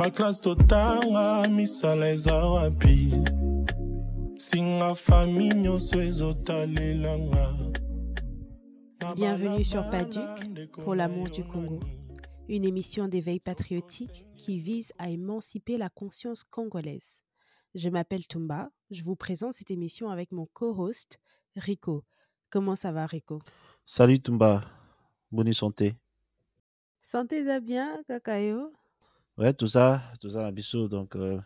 baklasse totanga misala eza wapi singa fami nyonso ezotalelanga Bienvenue sur Paduc pour l'amour du Congo, une émission d'éveil patriotique qui vise à émanciper la conscience congolaise. Je m'appelle Tumba, je vous présente cette émission avec mon co-host Rico. Comment ça va Rico? Salut Tumba, bonne santé. Santé ça bien, Kakayo? Ouais, tout ça na biso donc euh,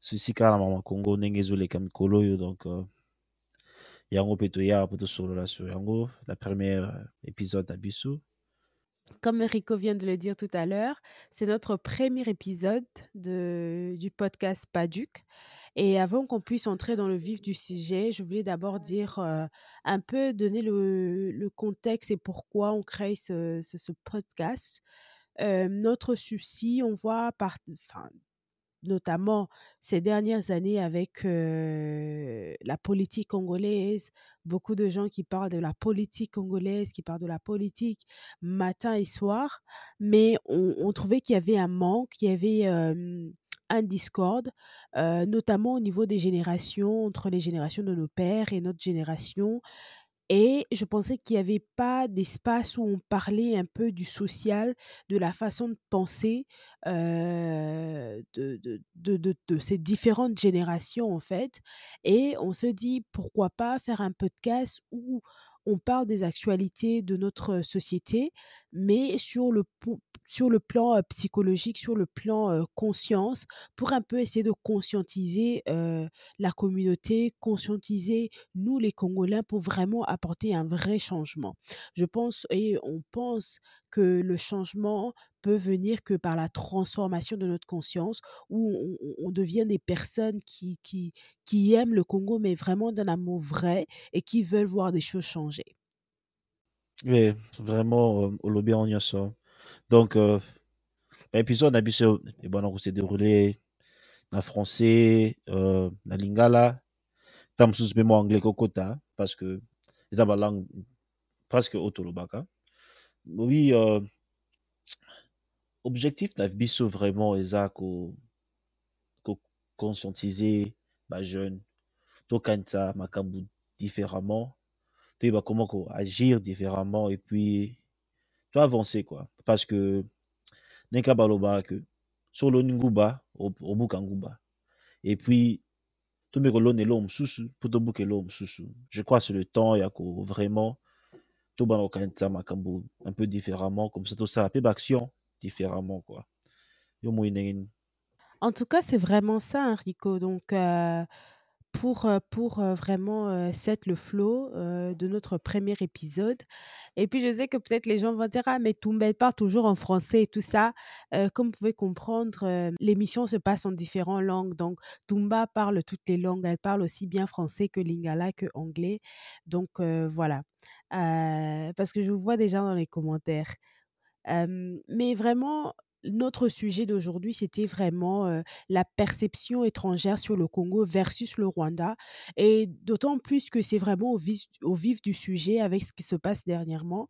susi kala mama Congo ndenge ezoleka mikolo oyo donc euh, yango mpe toya po tosolola sur yango la première euh, épisode na Comme Rico vient de le dire tout à l'heure, c'est notre premier épisode de, du podcast Paduc. Et avant qu'on puisse entrer dans le vif du sujet, je voulais d'abord dire euh, un peu, donner le, le contexte et pourquoi on crée ce podcast. Euh, notre souci, on voit notamment ces dernières années avec euh, la politique congolaise, beaucoup de gens qui parlent de la politique congolaise, qui parlent de la politique matin et soir, mais on, trouvait qu'il y avait un manque, il y avait un discorde, euh, notamment au niveau des générations, entre les générations de nos pères et notre génération. Et je pensais qu'il n'y avait pas d'espace où on parlait un peu du social, de la façon de penser de, de, de, de, de ces différentes générations, en fait. Et on se dit, pourquoi pas faire un podcast où on parle des actualités de notre société, mais sur le, sur le plan psychologique, sur le plan conscience, pour un peu essayer de conscientiser la communauté, conscientiser nous les Congolais pour vraiment apporter un vrai changement. Je pense et on pense que le changement peut venir que par la transformation de notre conscience, où on, on- on devient des personnes qui, qui, qui aiment le Congo, mais vraiment d'un amour vrai et qui veulent voir des choses changer. mais vraiment euh, olobi yango nyonso donc euh, ba épisode na biso ebana kose déroulé na français euh, na lingala. Ta mosusu mpe mwa anglais kokota parce que eza balangue presque oyo tolobaka oui euh, objectif na biso vraiment eza ko, ko conscientiser bajeune tokanisa makambo différemment. Toyeba comment ko agir différemment et puis to avancer quoi. Parce que ndenge kaka balobaka ke so oloni nguba obuka nguba et puis tomeka olona eloko mosusu mpo tobuka eloko mosusu je crois c'est le temps ya ko vraiment tobana kokanisa makambo un peu différemment comme ça tosala mpe baaction différemment En tout cas, c'est vraiment ça, hein, Rico. Donc, euh, pour, euh, pour euh, vraiment set le flow de notre premier épisode. Et puis, je sais que peut-être les gens vont dire, ah, mais Toumba parle toujours en français et tout ça. Comme vous pouvez comprendre, l'émission se passe en différentes langues. Donc, Toumba parle toutes les langues. Elle parle aussi bien français que lingala que anglais. Donc, voilà. Parce que je vous vois déjà dans les commentaires. Mais vraiment, notre sujet d'aujourd'hui, c'était vraiment, la perception étrangère sur le Congo versus le Rwanda et d'autant plus que c'est vraiment au vif du sujet avec ce qui se passe dernièrement.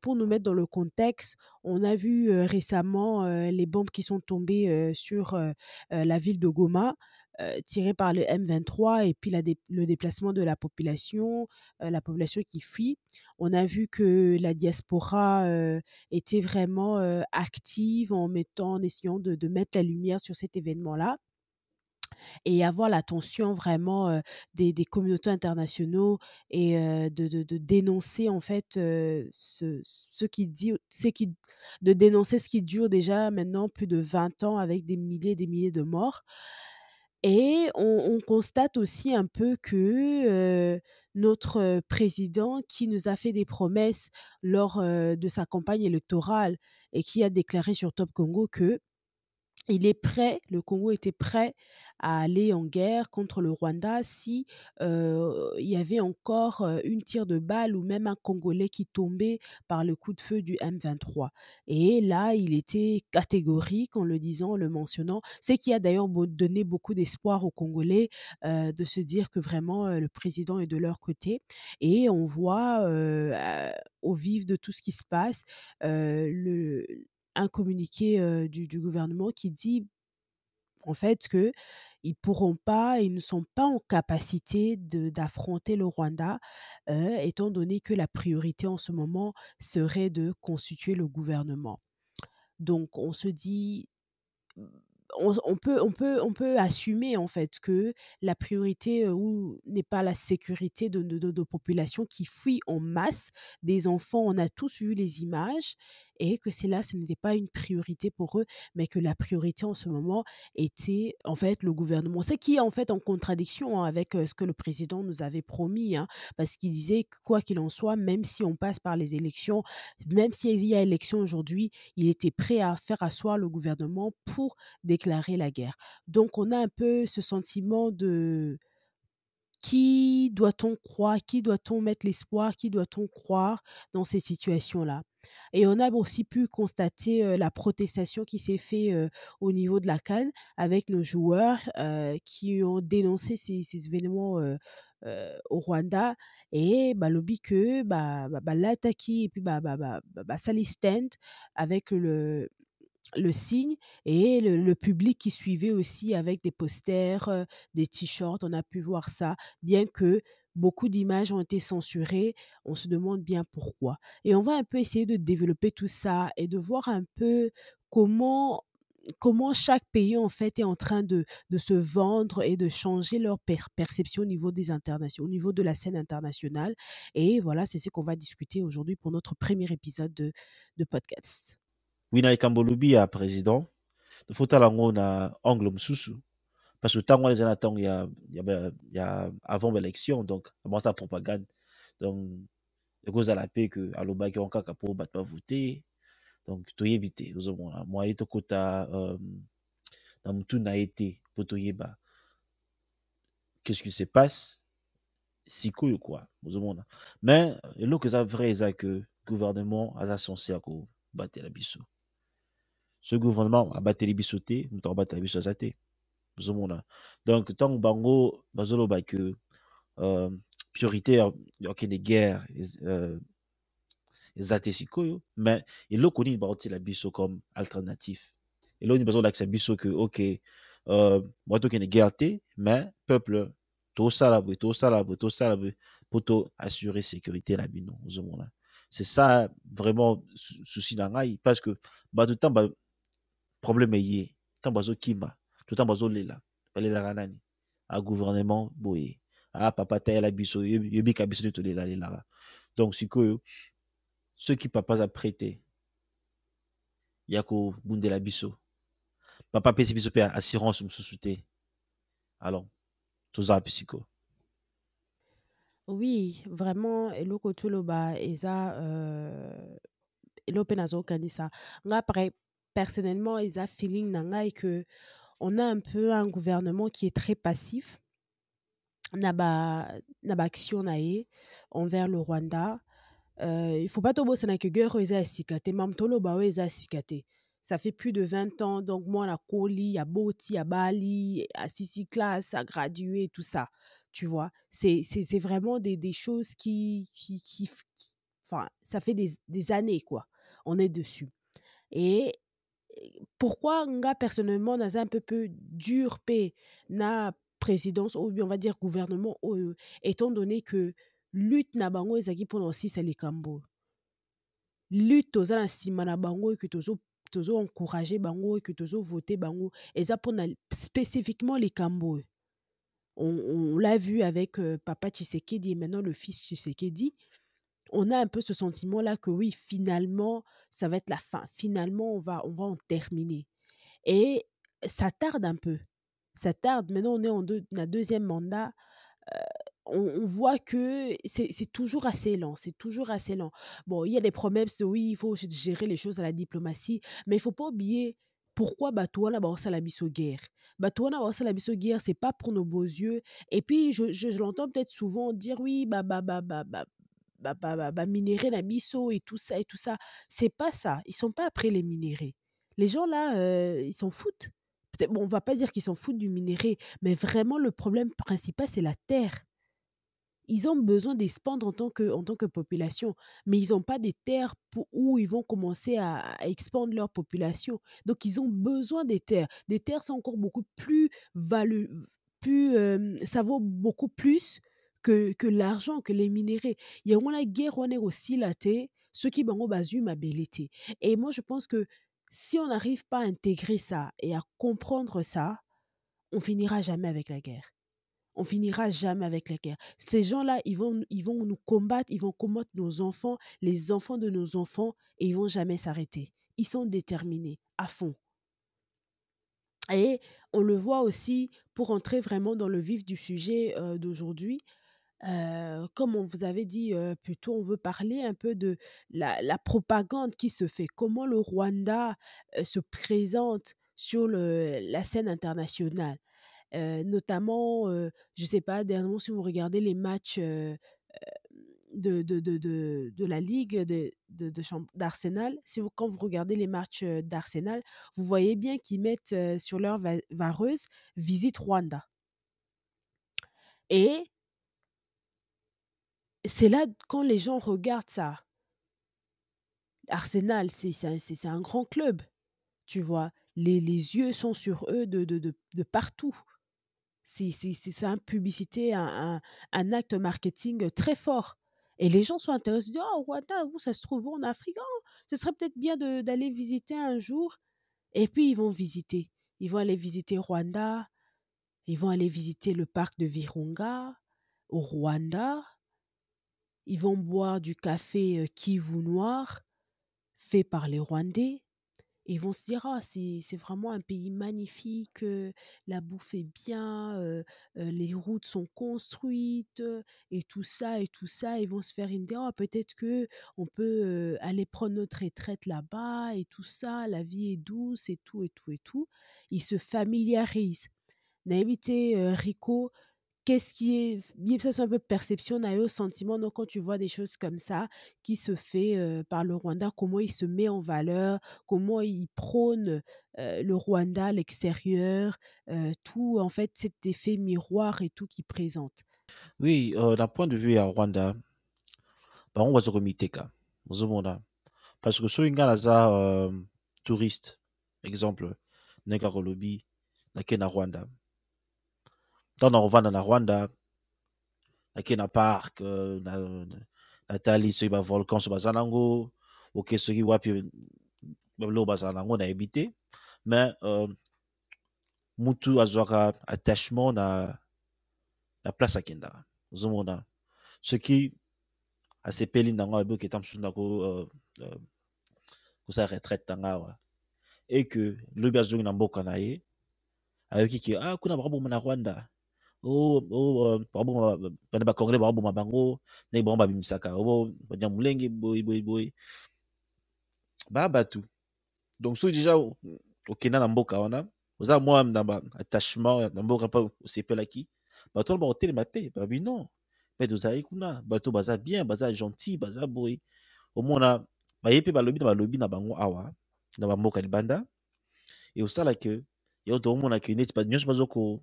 Pour nous mettre dans le contexte, on a vu, récemment, les bombes qui sont tombées, sur, la ville de Goma, heu, tirées par le M23 et puis le déplacement de la population, heu, la population qui fuit. On a vu que la diaspora, heu, était vraiment, active en mettant en essayant de mettre la lumière sur cet événement-là et avoir l'attention vraiment, des communautés internationaux et de dénoncer en fait, ce qui dit de dénoncer ce qui dure déjà maintenant plus de 20 ans avec des milliers et des milliers de morts et on on constate aussi un peu que, notre, président qui nous a fait des promesses lors, de sa campagne électorale et qui a déclaré sur Top Congo que il est prêt, le Congo était prêt à aller en guerre contre le Rwanda si il y avait encore une tire de balle ou même un Congolais qui tombait par le coup de feu du M23. Et là, il était catégorique en le disant, en le mentionnant, ce qui a d'ailleurs donné beaucoup d'espoir aux Congolais de se dire que vraiment le président est de leur côté. Et on voit au vif de tout ce qui se passe, le un communiqué du, gouvernement qui dit en fait que ils pourront pas, ils ne sont pas en capacité d'affronter le Rwanda, étant donné que la priorité en ce moment serait de constituer le gouvernement. Donc on se dit on, peut, on, peut, on peut assumer en fait que la priorité n'est pas la sécurité de nos populations qui fuient en masse, des enfants, on a tous vu les images, et que c'est là, ce n'était pas une priorité pour eux, mais que la priorité en ce moment était en fait le gouvernement. Ce qui est en fait en contradiction avec ce que le président nous avait promis, hein, parce qu'il disait que quoi qu'il en soit, même si on passe par les élections, même s'il y a élection aujourd'hui, il était prêt à faire asseoir le gouvernement pour déclarer la guerre. Donc on a un peu ce sentiment de qui doit-on croire, qui doit-on mettre l'espoir, qui doit-on croire dans ces situations-là? Et on a aussi pu constater la protestation qui s'est faite au niveau de la Cannes avec nos joueurs qui ont dénoncé ces, événements au Rwanda. Et bah, lobby que bah, bah, bah et puis bah, bah, bah, bah, stand avec le, le signe et le, public qui suivait aussi avec des posters, des t-shirts, on a pu voir ça, bien que beaucoup d'images ont été censurées, on se demande bien pourquoi. Et on va un peu essayer de développer tout ça et de voir un peu comment comment chaque pays en fait est en train de, de se vendre et de changer leur perception au niveau des au niveau de la scène internationale. Et voilà, c'est ce qu'on va discuter aujourd'hui pour notre premier épisode de, de podcast. président yango na angle mosusu parce que ntango wana eza na ntango ya, ya, ya avant baélection donc abangasa propagande. Donc ekozala mpe ke alobaki yango kaka mpo bato bavote donc toyebi te ozomona moye tokota um, na motu na ye te mpo toyeba qu'est-ce qui se passe? Sikoyo kwa ozomona mais eloko eza vrai eza ke gouvernement aza censé akobatela biso ce gouvernement abateli biso te moto akobatela biso aza te donc ntango bango bazoloba ke uh, priorité guerre uh, eza te sikoyo mais eloko nini bakotiela biso comme biso ke ok uh, tokende guerre mais peuple boye tosala boye mpo to assurer sécurité bino c'est ça vraiment souci parce que bato ntango problème eye ntango bazokimba to ntango bazolela balelaka nani. A gouvernement boye a papa tayela biso. Yebika biso nde tolelalelaka donc sikoyo soki papa aza prêté ya kobundela biso. Papa apesi biso assurance mosusu te alors tozala mpe oui vraiment eloko toloba eza euh, eloko mpe nazokanisa nga après personnellement eza feeling na ngai que on a un peu un gouvernement qui est très passif. Na ba na baaction na ye envers le Rwanda. Euh, il faut pas tobosana que guerre eza ya sika te mam toloba oyo eza ya sika te ça fait plus de 20 ans. Donc mwana koli ya boti ya bali asisi classe a gradué tout ça. Tu vois? C'est c'est vraiment des, des choses qui qui, qui, qui enfin ça fait des, des années quoi. On est dessus. Et pourquoi nga personnellement naza un peu peu dur pe na présidence bien on va dire gouvernement oyo étant donné que lutte na bango ezalaki mpona osisa likambo? Lutte toza na nsima na bango ke tozo tozo encourage bango ke tozo vote bango. Eza mpona spécifiquement likambo. Oyo on, on l'a vu avec euh, papa Tshisekedi et maintenant le fils Tshisekedi on a un peu ce sentiment-là que oui, finalement, ça va être la fin. Finalement, on va, on va en terminer. Et ça tarde un peu. Ça tarde. Maintenant, on est en deux, a deuxième mandat. On, voit que c'est toujours assez lent. C'est toujours assez lent. Bon, il y a des promesses de oui, il faut gérer les choses à la diplomatie. Mais il faut pas oublier pourquoi bato wana baosala biso guerre bato wana baosala biso guerre c'est pas pour nos beaux yeux et puis je, je, je l'entends peut-être souvent dire oui bah bah bah bah bah bah, bah, bah, bah, minérer la biso et tout ça et tout ça c'est pas ça ils sont pas après les minéraux les gens là ils s'en foutent peut-être bon on va pas dire qu'ils s'en foutent du minerai mais vraiment le problème principal c'est la terre ils ont besoin d'expandre en tant que, en tant que population, mais ils n'ont pas des terres pour, où ils vont commencer à, à expandre leur population. Donc, ils ont besoin des terres. Des terres sont encore beaucoup plus valu plus, ça vaut beaucoup plus que, que l'argent, que les minéraux. Il y a une guerre on est aussi là, ceux qui ont basu ma belleté. Et moi, je pense que si on n'arrive pas à intégrer ça et à comprendre ça, on finira jamais avec la guerre on finira jamais avec la guerre. Ces gens-là, ils vont, ils vont nous combattre, ils vont combattre nos enfants, les enfants de nos enfants, et ils vont jamais s'arrêter. Ils sont déterminés, à fond. Et on le voit aussi, pour entrer vraiment dans le vif du sujet euh, d'aujourd'hui, euh, comme on vous avait dit euh, plutôt, on veut parler un peu de la, propagande qui se fait, comment le Rwanda se présente sur la scène internationale notamment, je sais pas, dernièrement, si vous regardez les matchs de, la Ligue de, d'Arsenal, si vous, quand vous regardez les matchs d'Arsenal, vous voyez bien qu'ils mettent sur leur vareuse Visite Rwanda. Et c'est là, quand les gens regardent ça, Arsenal, c'est, c'est un grand club, tu vois? Les, les yeux sont sur eux de, de, de, partout c'est une publicité, un, un, acte marketing très fort. Et les gens sont intéressés, disent, oh, Rwanda, où ça se trouve? En Afrique? Oh, Ce serait peut-être bien d'aller visiter un jour. Et puis, ils vont visiter. Ils vont aller visiter Rwanda. Ils vont aller visiter le parc de Virunga au Rwanda. Ils vont boire du café Kivu noir fait par les Rwandais ils vont se dire ah c'est vraiment un pays magnifique, la bouffe est bien, les routes sont construites et tout ça et tout ça. Ils vont se faire une idée oh, peut-être que on peut aller prendre notre retraite là-bas et tout ça. La vie est douce et tout et tout et tout. Ils se familiarisent. N'habitez Rico qu'est-ce qui est ça c'est un peu perception au sentiment donc quand tu vois des choses comme ça qui se fait par le Rwanda comment il se met en valeur comment il prône le Rwanda l'extérieur tout en fait cet effet miroir et tout qui présente. Oui d'un point de vue à Rwanda bango bazokomiteka ozomona parce que soki ngai naza touriste exemple ndenge kolobi nake na Rwanda ntango nakovanda na rwanda nake na park na, natali soki bavolcan so baza nango oke soki wapi biloko bazala nango nayebi te mais uh, mutu azwaka attachement na, na place akendaka ozomona soki asepeli nango ayebi oketa mosusu uh, kosala retraite nanga awa e ke lobi azongi na mboka na ye ayoki ke ah kuna bakoboma na rwanda o o bana bacongolais baoboma bango ndenge bango babimisaka o banya molenge boye boye boye baya bato donc soki déjà okenda na mboka wana oza mwa na ba attachement na mboka mpe osepelaki. Bato wana bakotelema mpe babi non. Mpe kuna. Bato baza bien baza gentil baza boye omona baye mpe balobi na balobi na bango awa na bamboka libanda. E osala ke yo toomona ke neti nyonso bazoko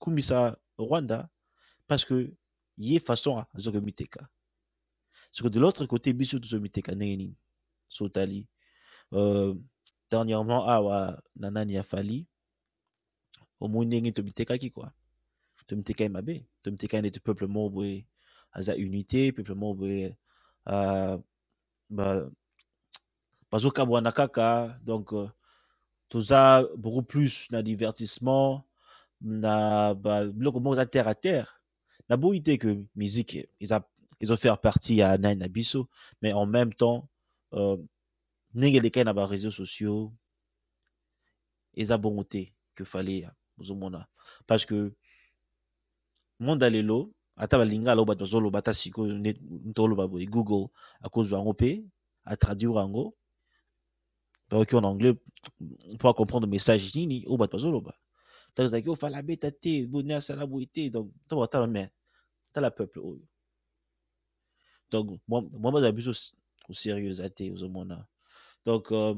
kumbisa Rwanda parce que ye façon azokomiteka ce que de l'autre côté biso tozomiteka ndenge nini? So otali euh, dernièrement awa na nani ya fali omoi ndenge tomitekaki kua tomitekaki mabe. Tomitekaki neti peuple moko boye aza unité peuple moko boye uh, bazokabwana kaka donc uh, toza beaucoup plus na divertissement na biloko moko eza terre à terre. Naboyi te que musique eza ezofaire partie ya nani na biso mais en même temps euh, ndenge elekaki na baréseaux sociaux eza bongo te que fale ozomona parce que monde ya lelo ata balinga alo bato bazoloba ata sikoyo nde oloba boye google akozwa yango mpe atraduire yango oyoki en anglais mpo comprendre message nini oyo bato bazoloba ntango ezalaki ofala abeta te boni asala boye te donc ntango batala me tala peuple oyo donc mwa bazala biso osérieux eza te ozomona donc euh,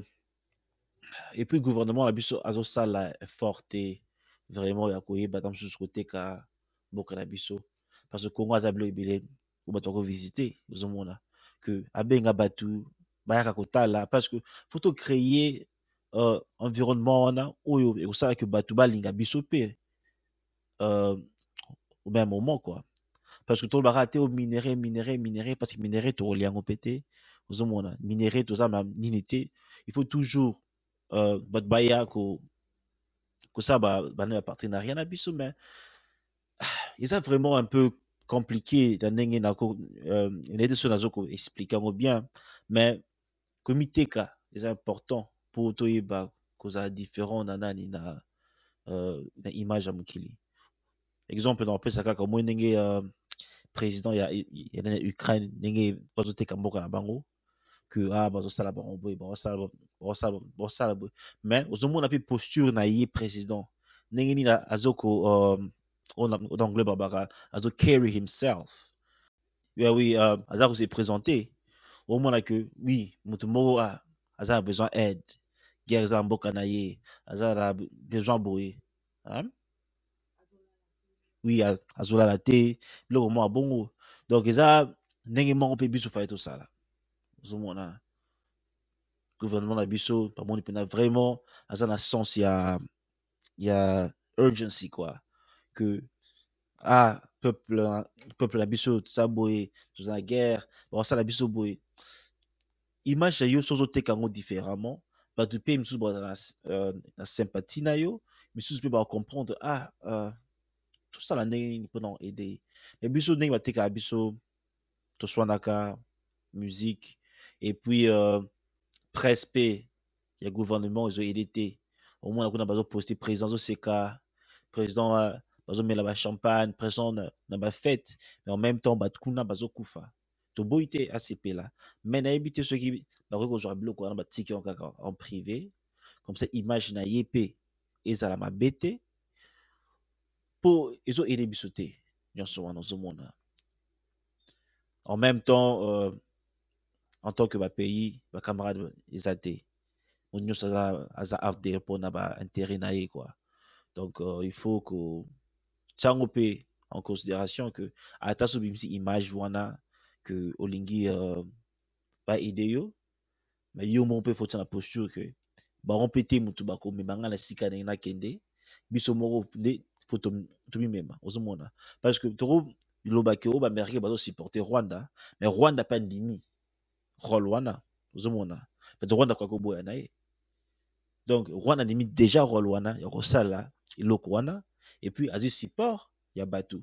et puis gouvernement na biso azosala effort te vraiment ya koyeba ta mosusu koteka mboka na biso parce que congo aza bilo ebele oyo bato bakovisite ozomona que abenga bato bayaka kotala parce que faut to créer uh, environnement wana oyo ekosalaka bato balinga biso mpe uh, au même moment quoi. Parce que tolobaka te o minere minere minere parce que minere tokolia yango mpe te ozomona minere toza na nini te. Il faut toujours uh, bato baya ko kosala bana ya partenariat na biso mais eza vraiment un peu compliqué na ndenge nayete so nazo koexplike yango bien mais komiteka eza important mpo toyeba kozala différent na nani na, uh, na image ya mokili exemple na opesa kaka omoi ndenge uh, président ya, ya, ya ukraine ndenge bazoteka mboka na bango que ah bazosala bango boye bazosala boye mais ozomona mpe posture na ye président. Ndenge nini azoko um, en anglais babaka azo carry himself. Yeah, oui uh, aza kose présenter. Omona que oui moto moko ah, aza na besoin aide guerre eza na mboka na ye aza na besoin boye hein? oui azolala te biloko moko bongo. Donc eza ndenge moko mpe biso fai tosala ozomona gouvernement na biso bamoni mpena vraiment aza na sens ya ya urgency quoi. Que ah peuple peuple na biso toza boye toza na guerre. Bakosala biso boye image ya yo so ozoteka yango différemment bato mpe misusu bazala na, uh, na sympathie na yo misusu mpe bacomprendre ah uh, tosala ndenge nini mpona aide me biso ndenge batekaka biso toswanaka musique. Et puis uh, presse mpe ya gouvernement ezoyede te omona kuna bazoposte président azoseka président uh, bazomela bachampagne président na, na bafete mais en même temps bato kuna bazokufa toboyi te asepela me nayebi te soki bakoki kozwa biloko wana batiki yango kaka en privé. Comme ça image na ye mpe ezala mabe te mpo ezoede biso te nyonso wana ozomona en même temps euh, en tant que bapays bacamarade eza te moto nyonso aza, aza arde mpona baintérêt na ye quoi. Donc euh, il faut que tiango mpe en considération que ata so obimisi image wana que olingi uh, baide yo me yo moko mpe fotia na posture ke bango mpe te motu bakomema ngai na sika ndenge nakende biso moko nde fo tomimema ozomona. Parce que tokolobaki oyo baaméricain bazosupporte rwanda mais rwanda mpe andimi role wana ozomona pete rwanda koki koboya na ye. Donc rwanda andimi déjà role wana ya kosala eloko wana et puis azwi support ya bato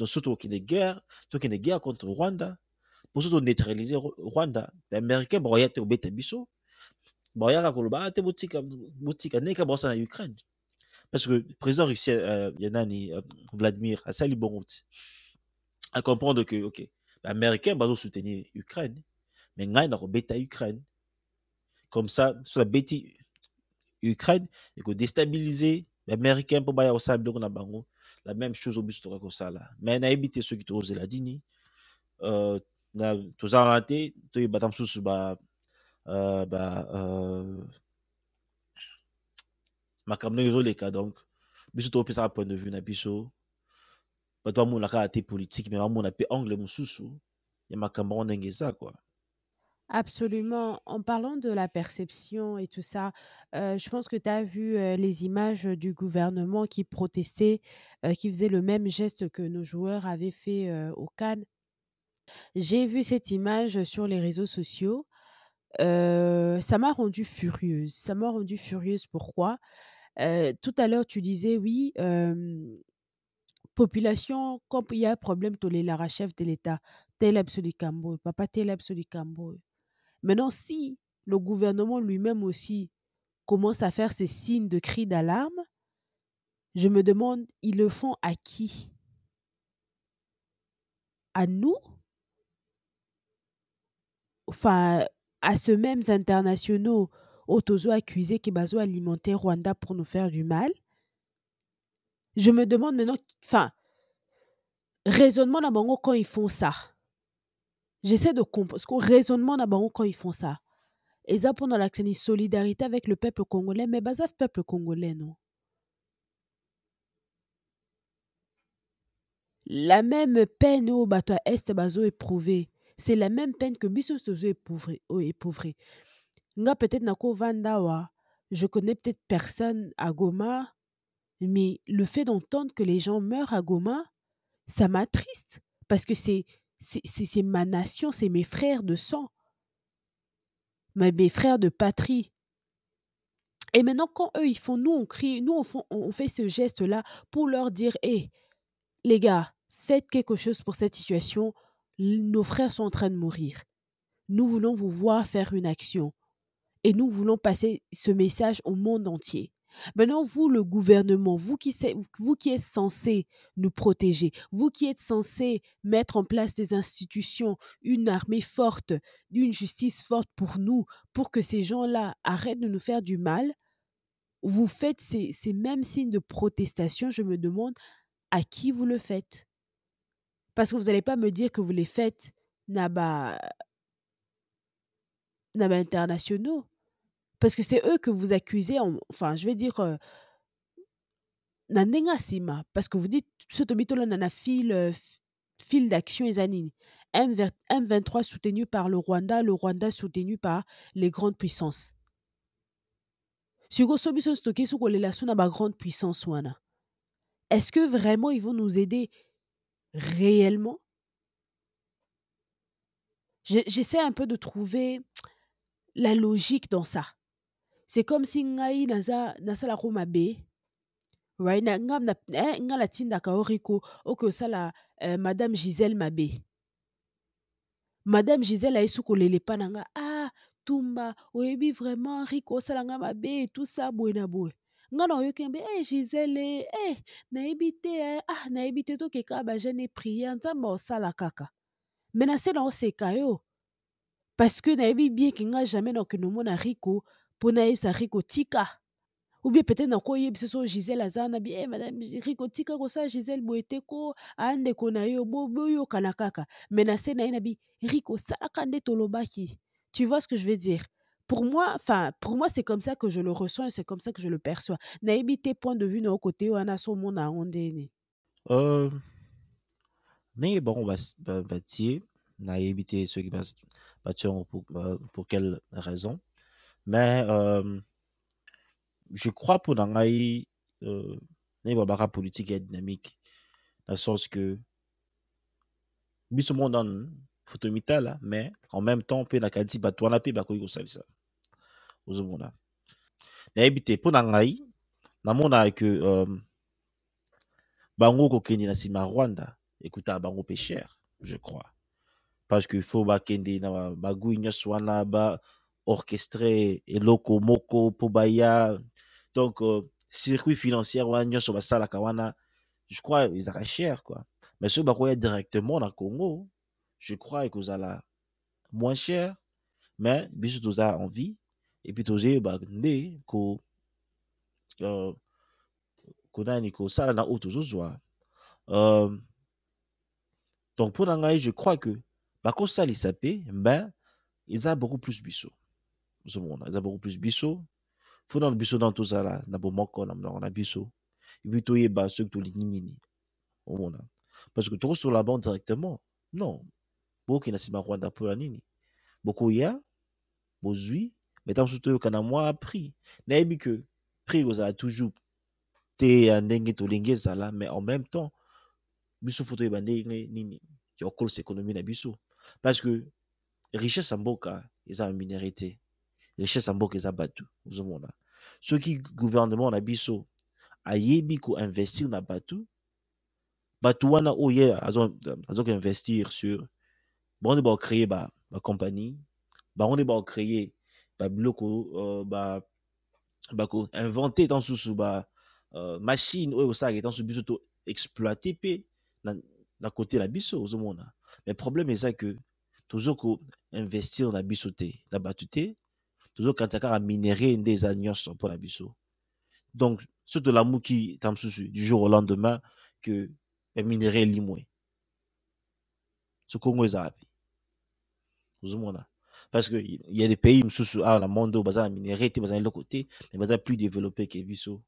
donc soki tokende guerre tokende guerre contre rwanda mpo soki toneutralize rwanda. Baaméricain bakoya te kobeta biso bakoyaka koloba a te botika botika ndenge kaka baosala na ukraine. Parce que président russie uh, ya nani uh, vladimir asali bongo ti acomprendre que ok baaméricain bazosoutenir ukraine mais ngai nakobeta ukraine. Comme ça so nabeti ukraine ekodestabilize baaméricain mpo baya kosala biloko na bango la même chose biso tokoki kosala me nayebi te soki tokozela dini uh, toza wana te toyebata mosusu ba uh, ba uh, makambo ndenge ezoleka donc. Biso topesaka point de vue na biso bato bamona kaka te politique me bamona mpe angle mosusu ya makambo yango ndenge Absolument. En parlant de la perception et tout ça, euh, je pense que tu as vu euh, les images du gouvernement qui protestait, qui faisait le même geste que nos joueurs avaient fait au Cannes. J'ai vu cette image sur les réseaux sociaux. Ça m'a rendue furieuse. Ça m'a rendue furieuse, pourquoi? Tout à l'heure, tu disais oui, population quand il y a un problème tolelara chef de l'État, tel absolu cambo, papa tel absolu cambo. Maintenant, si le gouvernement lui-même aussi commence à faire ces signes de cris d'alarme, je me demande, ils le font à qui? À nous? Enfin, à ceux mêmes internationaux autozo accusés qui bazo alimenter Rwanda pour nous faire du mal? Je me demande maintenant, enfin, raisonnement quand ils font ça. J'essaie de comprendre, parce que raisonnement bango quand ils font ça. Ça pendant la solidarité avec le peuple congolais, mais bazaf peuple congolais, non? La même peine au bateau est bazo éprouvé. C'est la même peine que biso sozo éprouvé. éprouvé. Nga peut-être nako vandawa. Je connais peut-être personne à Goma, mais le fait d'entendre que les gens meurent à Goma, ça m'attriste. Parce que c'est, c'est, ma nation, c'est mes frères de sang, mes frères de patrie. Et maintenant, quand eux, ils font, nous, on crie, nous, on fait ce geste-là pour leur dire, hé, les gars, faites quelque chose pour cette situation. Nos frères sont en train de mourir. Nous voulons vous voir faire une action. Et nous voulons passer ce message au monde entier. Maintenant, vous, le gouvernement, vous qui, vous qui êtes censé nous protéger, vous qui êtes censé mettre en place des institutions, une armée forte, une justice forte pour nous, pour que ces gens-là arrêtent de nous faire du mal, vous faites ces, mêmes signes de protestation. Je me demande à qui vous le faites? Parce que vous n'allez pas me dire que vous les faites naba, naba internationaux. Parce que c'est eux que vous accusez, enfin, je vais dire, euh. Parce que vous dites, ce tobito-là, nana fil, fil d'action et zanini. M23 soutenu par le Rwanda, le Rwanda soutenu par les grandes puissances. Sugo sobiso stocké sous relation à ma grande puissance wana. Est-ce que vraiment ils vont nous aider réellement? J'essaie un peu de trouver la logique dans ça. C'est comme si ngai naza nasala ko mabe. Right na nga na eh, nga la tinda ka oriko oko sala eh, madame Gisèle mabe. Madame Gisèle a esu kolele pa nga ah tumba oyebi vraiment riko osala nga mabe tout ça boye na boye. Nga na oyoki mbe eh Gisèle eh nayebi te eh, ah nayebi te tokeka ba jeune prière nzambe osala kaka. Me na se na oseka yo parce que nayebi bien ke nga jamais na okende omona riko mpo nayebisa riko tika. Ou bien peut-être nakoyebisa so gisele aza wana bi eh, madame riko tika kosala gisele boye te ko andeko na yo boyokana kaka. Me na se na ye na bi riko osalaka nde tolobaki. Tu vois ce que je veux dire? Pour moi, enfin, pour moi, c'est comme ça que je le ressens et c'est comme ça que je le perçois. Naïbi, tes points de vue, nos côté, on a son monde à Euh, mais bon, on va, va, va dire, naïbi, ceux qui passent, pour, pour quelle raison? Mais euh, je crois pour Nangaï, euh, Babara politique et dynamique, dans le sens que, monde en photomita là, mais en même temps, pe na kadi batwana pe bakoki kosalisa. ozomona nayebi te mpo na ngai namona ke euh, bango kokende na nsima rwanda ekutaka bango cher je crois parce que faut bakende na bagui nyonso wana ba orchestre eloko moko mpo baya. Donc euh, circuit wana je crois ezalaka cher quoi. Mais soki bakoya directement na congo je crois ekozala moins cher. Mais biso toza envie et puis tozoyeba nde ko uh, konani kosala na oyo tozozwa uh, donc mpo na ngai je crois que bakosalisa mpe mais eza beaucoup plus biso ozomona eza beaucoup plus biso fo nano biso nano tozala na bomoko na monoko na biso epuis toyeba soki tolingi nini omona parce que tokosola bango directement. Non. Bokokende nsima rwanda mpo na nini. Bokoya bozwi me ntango mosusu toyokana mwa prix nayebi ke prix ekozala toujours te ya ndenge tolingi ezala mais en même temps biso fo toyeba ndenge nini ya kokolisa ekonomi na biso parce que richesse ya mboka eza na minere te ya mboka eza bato ozomona soki gouvernement na biso ayebi koinvestir na bato bato wana oyo ye azokoinvestir sur bango nde baocreye bacompagnie bango nde baocreye babiloko uh, ba bakoinvente ntan susu ba uh, machine oyo kosalaka etan susu biso to exploite mpe na, kote na biso ozomona mais problème eza ke tozo koinvestir na biso te na tozokanisa kaka minere nde eza nyonso mpo na biso donc so tolamuki ta mosusu du jour au lendemain elimwe so kongo eza wapi ozomona parce que y a des pays mosusu awa na monde oyo baza na minere te baza na eloko mais baza plus développé ke biso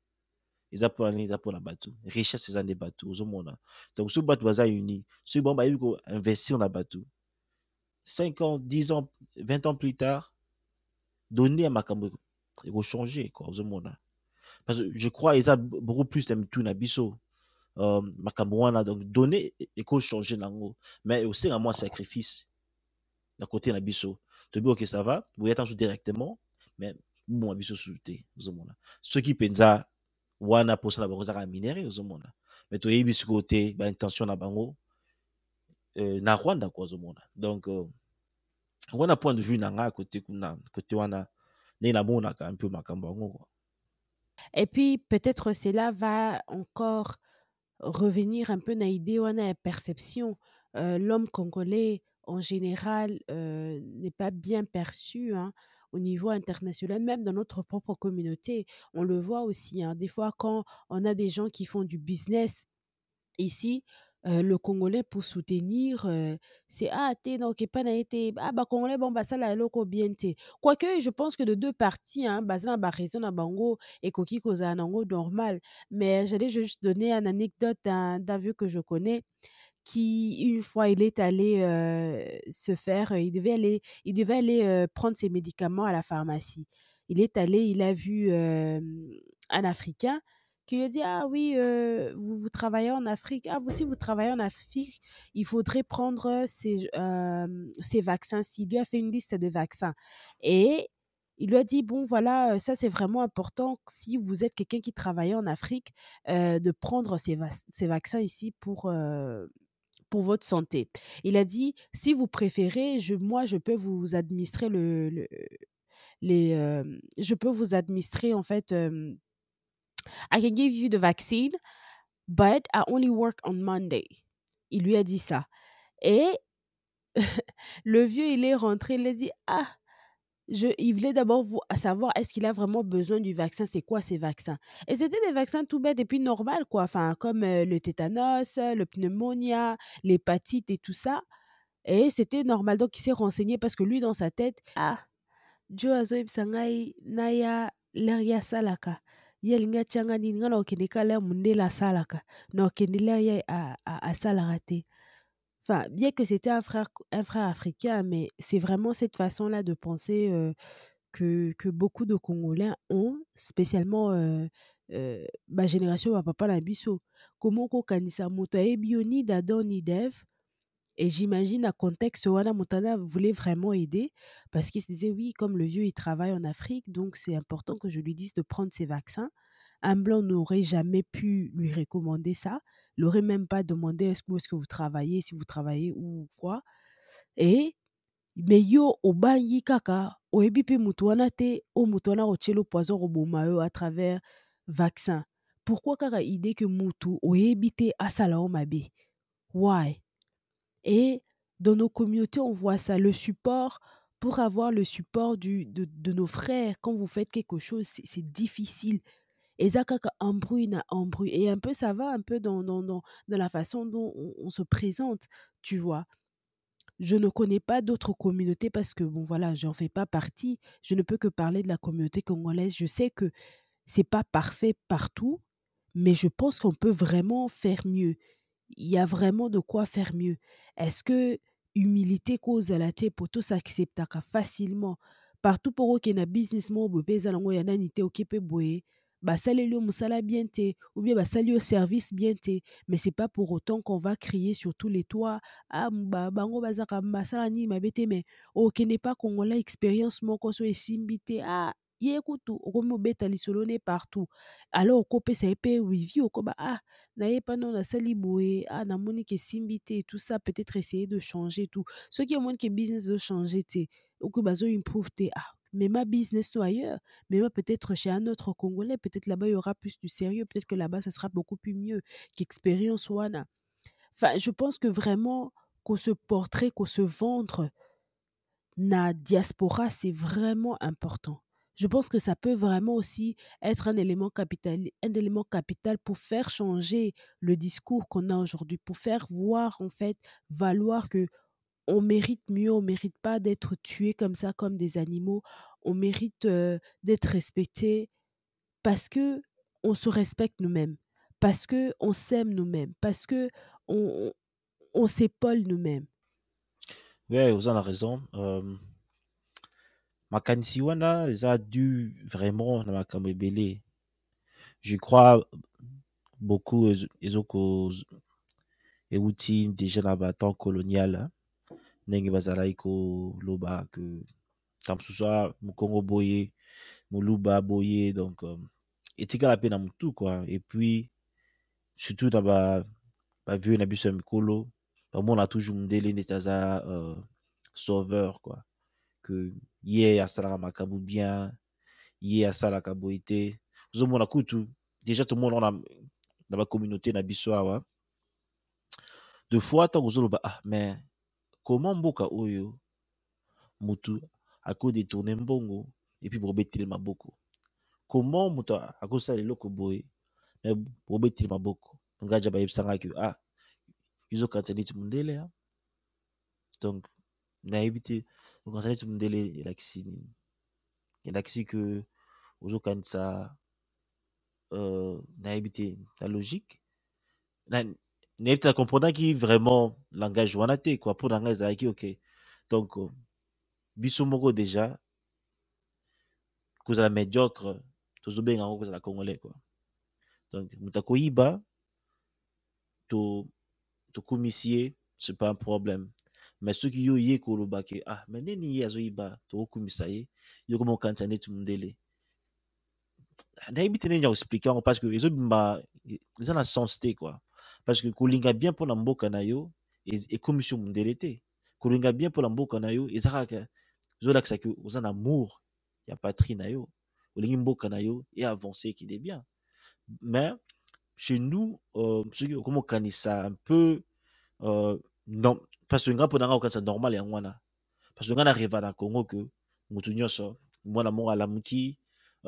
eza mpona mpona richesse donc baza uni. Soki bango bayebi koinvestir na bato 5 ans 10 ans 20 ans plus tard donner ya makambo ekochange quoi ozomona parce que je crois eza beaucoup plus na mitu na biso uh, makambo donc donner ekochange nango mais osenga mwa sacrifice na côté na biso toyebi oke ça va. Boya tanso directement. Mais boboma biso susu te ozomona soki mpenza wana mposala bango ezaka minere ozomona mais toyebi sikoyo te baintention na bango euh, na rwanda kwa ozomona donc euh, wana point de vue na namonaka mpe makambo Et puis, peut-être cela va encore revenir un peu na idée wana perception. Euh, L'homme congolais, en général, euh, n'est pas bien perçu hein, au niveau international, même dans notre propre communauté. On le voit aussi. Hein, des fois, quand on a des gens qui font du business ici, euh, le Congolais pour soutenir, euh, c'est ah t'es donc pas na été ah bah Congolais bon bah ça là loko bien te. Quoique je pense que de deux parties hein, bah ça raison na bango et koki koza nango normal. Mais j'allais juste donner une anecdote d'un vieux que je connais qui une fois il est allé euh, se faire, il devait aller, il devait aller prendre ses médicaments à la pharmacie. Il est allé, il a vu un Africain qui lui a dit ah oui euh, vous, vous travaillez en Afrique ah vous si vous travaillez en Afrique il faudrait prendre ces, euh, ces vaccins il lui a fait une liste de vaccins et il lui a dit bon voilà ça c'est vraiment important si vous êtes quelqu'un qui travaille en Afrique euh, de prendre ces, va ces vaccins ici pour euh, pour votre santé. Il a dit si vous préférez, je, moi je peux vous administrer le, le les, euh, je peux vous administrer en fait. euh, I can give you the vaccine, but I only work on Monday. Il lui a dit ça. Et le vieux, il est rentré, il a dit ah. Je, il voulait d'abord vo- savoir est-ce qu'il a vraiment besoin du vaccin, c'est quoi ces vaccins. Et c'était des vaccins tout bêtes et puis normal, quoi. Enfin, comme euh, le tétanos, le pneumonia, l'hépatite et tout ça. Et c'était normal. Donc, il s'est renseigné parce que lui, dans sa tête, ah, Joe azoyebisa ngai naya ler ya salaka ye alingi atianga nini? Ngai na okende ka ler mondele asalaka. Na okende ler ye asalaka te. Enfin bien que c'était un frère un frère africain mais c'est vraiment cette façon là de penser euh, que, que beaucoup de congolais ont spécialement euh, euh, ba génération ya papa na biso comment kokanisa moto ayebi yo ni d'adam ni d'eve et j'imagine à contexte wana Moutana voulait vraiment aider parce qu'il se disait oui, comme le vieux il travaille en Afrique, donc c'est important que je lui dise de prendre ses vaccins. Un blanc n'aurait jamais pu lui recommander ça. Il n'aurait même pas demandé est-ce que vous travaillez, si vous travaillez ou quoi. Et mais yo obangi kaka oyebi mpe moto te o moto poison koboma à travers vaccin. Pourquoi kaka idée que motu oyebi te asala mabe? Why? Et dans nos communautés, on voit ça, le support, pour avoir le support du, de, de nos frères, quand vous faites quelque chose, c'est difficile. Et ça, kaka, embrouille na embrouille. Et un peu, ça va un peu dans, dans, dans, dans la façon dont on, on se présente, tu vois. Je ne connais pas d'autres communautés parce que, bon, voilà, j'en fais pas partie. Je ne peux que parler de la communauté congolaise. Je sais que c'est pas parfait partout, mais je pense qu'on peut vraiment faire mieux. Il y a vraiment de quoi faire mieux. Est-ce que humilité cause à la tête pour tout s'accepter facilement? Partout pour aucun business mo bobe zalango ya nani te okepe boye basaleli yo mosala bien te ou bien basali yo service bien te mais c'est pas pour autant qu'on va crier sur tous les toits ah ba bango bazaka basala nini mabe te mais okende pa congolais expérience moko so esimbi te ah ye kutu okomi obeta lisolo ne partout. Alors okopesa ye mpe review okoba ah naye mpana nasali boye ah namoni ke esimbi te tout ça peut-être essayer de changer tout. Soki omoni ke business ezochanger te okoki bazo-improve te ah mema business to ailleurs mema peut-être chez un autre congolais peut-être là-bas y aura plus de sérieux peut-être que là-bas ça sera beaucoup plus mieux qu'expérience wana. Enfin je pense que vraiment qu'on se portrait qu'on se vendre na diaspora c'est vraiment important je pense que ça peut vraiment aussi être un élément capital, un élément capital pour faire changer le discours qu'on a aujourd'hui, pour faire voir en fait valoir que on mérite mieux, on mérite pas d'être tué comme ça comme des animaux, on mérite d'être respecté parce que on se respecte nous-mêmes, parce que on s'aime nous-mêmes, parce que on, on s'épaule nous-mêmes. Ouais, vous en avez raison. Makanisi wana eza dû vraiment na makambo je crois beaucoup ezo- ezoko euti déjà na batemps colonial hein, ndenge bazalaki koloba ke ntango mosusu ah, mokongo boye moluba boye donc euh, etikala mpe na motu quoi. Et puis surtout na ba bavieux na biso ya mikolo bamona toujours mondele neti aza euh, sauveur quoi que ye asalaka makambo bien ye asalaka boye te. Ozomona kutu déjà tomona wana na bacommunauté na biso awa de fois ntango ozoloba ah mais comment mboka oyo motu akodetourne mbongo epuis bobeteli maboko? Comment moto akosala eloko boye me bobeteli maboko? Ngai ja bayebisanga ke ah ezokanisa neti mondele ah. donc nayebi te okanisa neti mondele elakisi nini elakisi ke ozokanisa euh, nayebi te na logique na nayebi te nacomprenaki vraiment langage wana te quoi. Mpo na ngai ezalaki ok. Donc euh, biso moko déjà kozala médiocre tozobenga yango kozala congolais quoi. Donc moto akoyiba to tokumisi ye c'est pas un problème mais soki yo ye koloba ke ah mais nini ye azoyiba tokokumisa ye yo koma okanisa te ndenge ya koexplike yango parce que ezobima eza na sens te quoi. Parce que kolinga bien mpona mboka na yo ez- ekomisi yo mondele te. Kolinga bien mpona mboka na yo eza kaka ezolakisa ke oza amour ya patrie na yo. Olingi mboka na yo e avance bien. Mais chez nous euh, soki okoma okanisa un peu euh, non, parce que nga mpo na nga okanisa normal yango wana parce que nga na na congo ke motu nyonso mwana moko alamuki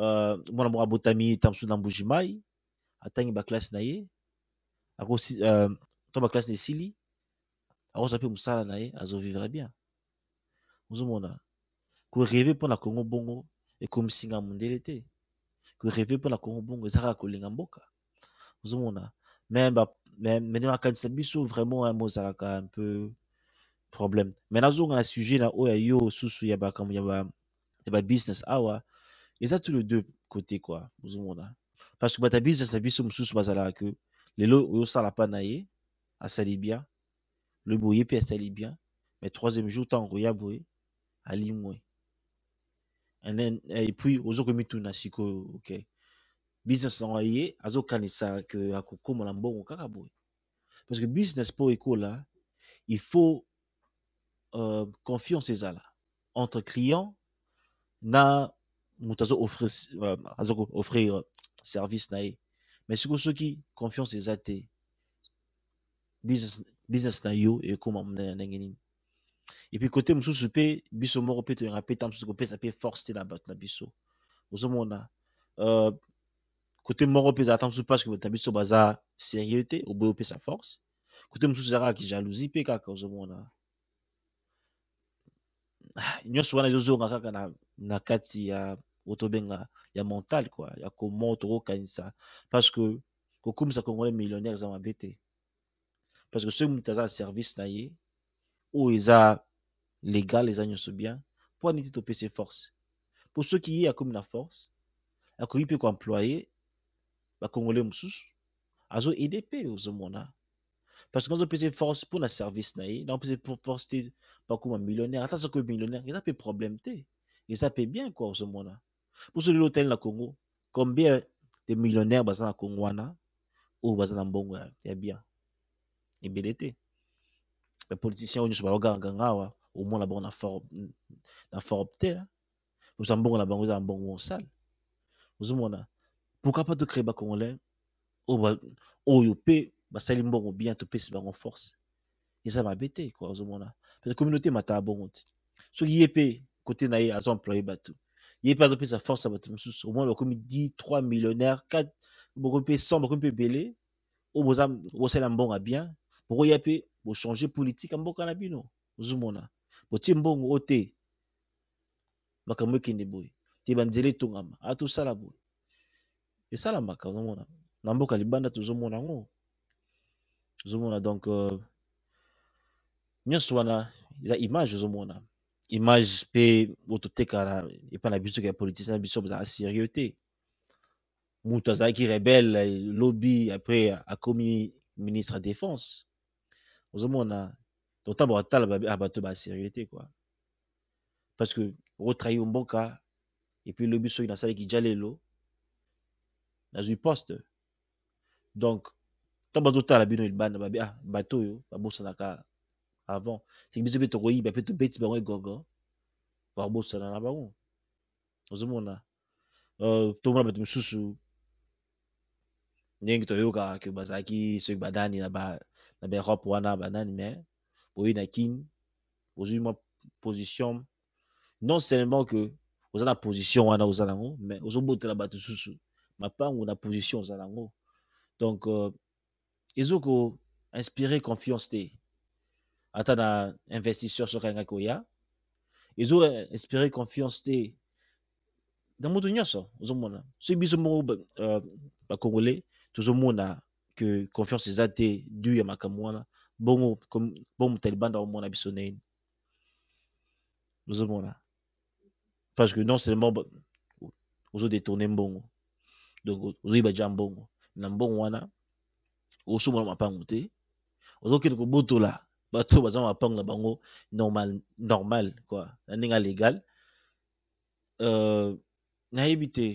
euh, mwana moko abotami ta mosusu na mbuji mai atangi baklasse na ye akosi euh, to baklasse na esili akozwa mpe mosala na ye azovivre bien. Ozomona koreve mpo congo bongo ekomisinga mondele te. Koreve mpo congo bongo eza kaka kolinga mboka. Ozomona me ba- me me nde makanisa biso vraiment yango ezalaka un peu problème me nazonga na sujet na oyo ya yo susu ya bakambo ya ba ya ba business. Awa eza tout le deux côté quoi ozomona parce que bato ya business na biso mosusu bazalaka ke lelo oyosala mpa na ye asali bien. Lobi oye mpe asali bien. Mais troisième jour ntango koya boye alimwe and then et puis ozokomituna sikoyo ok. Business nango ye azokanisa ke akokóma na mbongo kaka boye parce que business mpo ekola il faut euh, confiance ezala entre client na moto azo offrir euh, offrir service na ye. Mais sikoyo soki confiance eza te business, business na yo ekóma na ndenge nini et puis côté mosusu mpe biso moko mpe tolinga mpe ta mosusu kopesa mpe force te na bato na biso. Ozomona euh, côté moko mpe ezala ta mosusu parce que bato na biso baza sérieux te oboyi opesa force. Côté mosusu eza kaka jalousie mpe kaka ozomona nyonso wana ezozonga kaka na, na kati ya oyo tobenga ya mental quoi ya comment tokokanisa. Parce que kokumisa congolais millionnaire eza mabe te. Parce que soki moto aza na service na ye oyo eza légal eza nyonso bien mpo te topesa force. Mpo soki ye akomi na force akoki mpe koemploye bakongole mosusu azoaide mpe ozomona parce que azopesa force mpona service na ye naopesa force te bakoma millionnaire. Ata soki millionnaire? Eza mpe problème te eza mpe bien kua ozomona poso lelo otali na congo combien de millionnaire baza na congo oyo baza na mbongo ya bien. Ebele te bapoliticien oyo nyonso baoganganga awa omona bango na forme te posa mbongo na bango eza na mbongo mosala ozomona pourquoi pas tocrée bacongolais oyo mpe basali mbongo bien topesi bango force. Eza mabe te kua ozomona parce communauté matala bongo te soki ye mpe kote na ye azo employe bato ye mpe azopesa force ya bato mosusu omona bakomi 10 3 millionnaire 4 bokomi mpe 100 bakomi mpe ebele oyo boza bosala mbongo bien. Bokoya mpe bochange politike ya mboka na bino ozomona botie mbongo oyo te makambo ekende boye te banzela etongama a tosala boye esalamaka ozomona na mboka libanda tozomona yango ozomona donc uh, nyonso wana eza image ozomona. Image mpe oyo totekala epai na biso ya na biso bozala sérieux te. Moto azalaki rebelle lobi après akomi ministre ya défense. Ozomona totamboka tala bato basérieux te quoi. Parce que otrahi mboka epuis lobi soki nasalaki ja lelo nazwi poste. Donc ntango bazotala bino libanda babi ah bato oyo babosanaka avant. Soki biso mpe tokoyiba mpe tobeti bango egongo bakobosana na bango. Ozomona. Uh, tomona bato mosusu ndenge toyokaka ke bazalaki soki banani na baeurope wana banani mais boyi na kini bozwi mwa position. Non seulement que oza na position wana oza nango mais ozobotela bato susu mapangu na position oza nango. Donc uh, ezoko inspire confiance te ata na investisseur soki alingaki koya ezo inspire confiance te na moto nyonso ozomona soki biso moko bakongolais uh, tozomona ke confiance eza te du ya makambo wana bongo bongo moto libanda omona biso nini ozomona parce que non seulement ozodetourne mbongo donc ozoyiba ja mbongo na mbongo wana osomona mapangu te ozokende kobotola bato baza na mapango na bango normal normal quoi. Na ndenge légal euh, nayebi te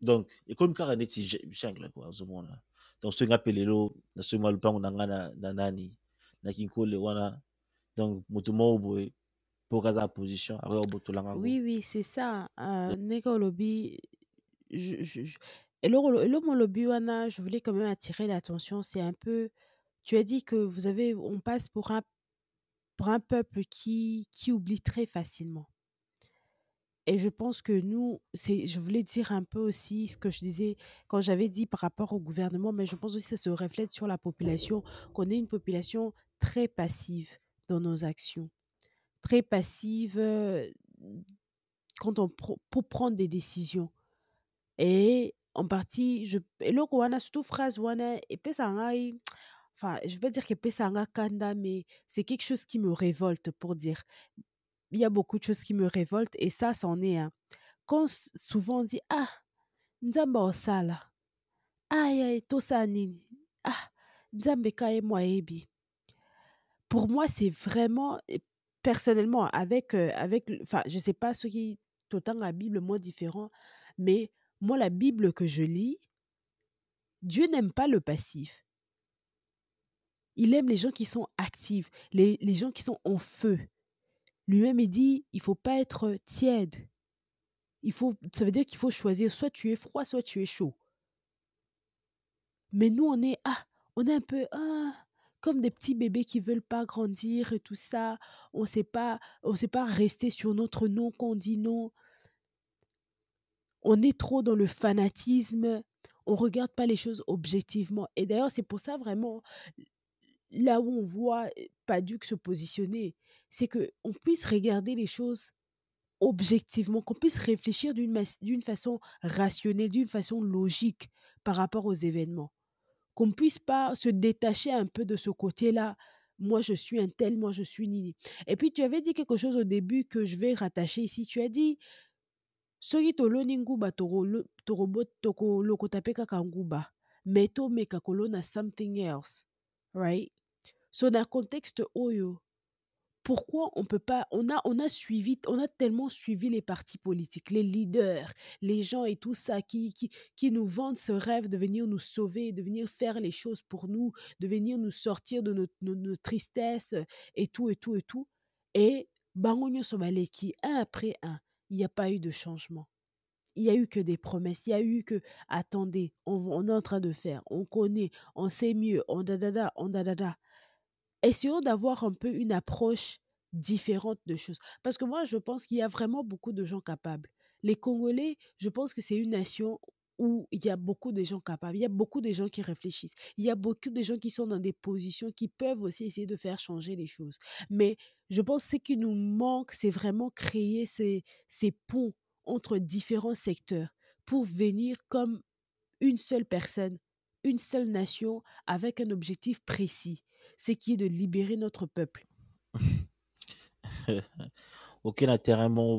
donc ekomi kaka neti jungle quoi ozomona donc soki nga mpe lelo nasoki mwa lupango na nga na, na nani na kinkole wana donc moto moko boye mpo kaza na position akoya Oui, oui, c'est ça. Ndenge olobi, je, je, je- eloko eloko olobi wana, je voulais quand même attirer l'attention. C'est un peu, tu as dit que vous avez, on passe pour un, pour un peuple qui, qui oublie très facilement. Et je pense que nous, je voulais dire un peu aussi ce que je disais quand j'avais dit par rapport au gouvernement, mais je pense aussi que ça se reflète sur la population, qu'on est une population très passive dans nos actions, très passive euh, quand on pour prendre des décisions. Et en partie, je, eloko wana, surtout phrase wana, epesa ngai, enfin, je vais dire que epesa nga kanda, mais c'est quelque chose qui me révolte pour dire. Il y a beaucoup de choses qui me révoltent et ça, c'en est un. Quand souvent on dit, ah, nzamba osala, aïe, aïe, tosa nini, ah, nzambe kaye moi ebi. Pour moi, c'est vraiment, et personnellement, avec, euh, avec, enfin, je sais pas ce qui, autant la Bible, moi différent, mais moi, la Bible que je lis, Dieu n'aime pas le passif. Il aime les gens qui sont actifs, les, les gens qui sont en feu. Lui-même, il dit, il faut pas être tiède. Il faut, ça veut dire qu'il faut choisir, soit tu es froid, soit tu es chaud. Mais nous, on est, ah, on est un peu, ah, comme des petits bébés qui veulent pas grandir et tout ça. On sait pas, on sait pas rester sur notre nom quand on dit non. On est trop dans le fanatisme. On regarde pas les choses objectivement. Et d'ailleurs, c'est pour ça vraiment, là où on voit Paduc se positionner, c'est que on puisse regarder les choses objectivement, qu'on puisse réfléchir d'une façon rationnelle, d'une façon logique par rapport aux événements. Qu'on puisse pas se détacher un peu de ce côté-là. Moi, je suis un tel, moi, je suis Nini. Et puis, tu avais dit quelque chose au début que je vais rattacher ici. Tu as dit, soki toloni nguba tokolokota mpe kaka nguba me tomeka kolona something else right? So na contexte oyo pourquoi on peut pas on a on a suivi on a tellement suivi les partis politiques les leaders les gens et tout ça qui qui qui nous vendent ce rêve de venir nous sauver de venir faire les choses pour nous de venir nous sortir de notre, notre, notre tristesse et tout et tout et tout. Et bango nyonso baleki un après un il n'y a pas eu de changement il y a eu que des promesses, il y a eu que attendez, on, on est en train de faire, on connaît, on sait mieux, on dadada, on dadada. Essayons d'avoir un peu une approche différente de choses. Parce que moi, je pense qu'il y a vraiment beaucoup de gens capables. Les Congolais, je pense que c'est une nation où il y a beaucoup de gens capables, il y a beaucoup de gens qui réfléchissent, il y a beaucoup de gens qui sont dans des positions qui peuvent aussi essayer de faire changer les choses. Mais je pense que ce qui nous manque, c'est vraiment créer ces, ces ponts entre différents secteurs pour venir comme une seule personne, une seule nation avec un objectif précis, ce qui est de libérer notre peuple. ok naturellement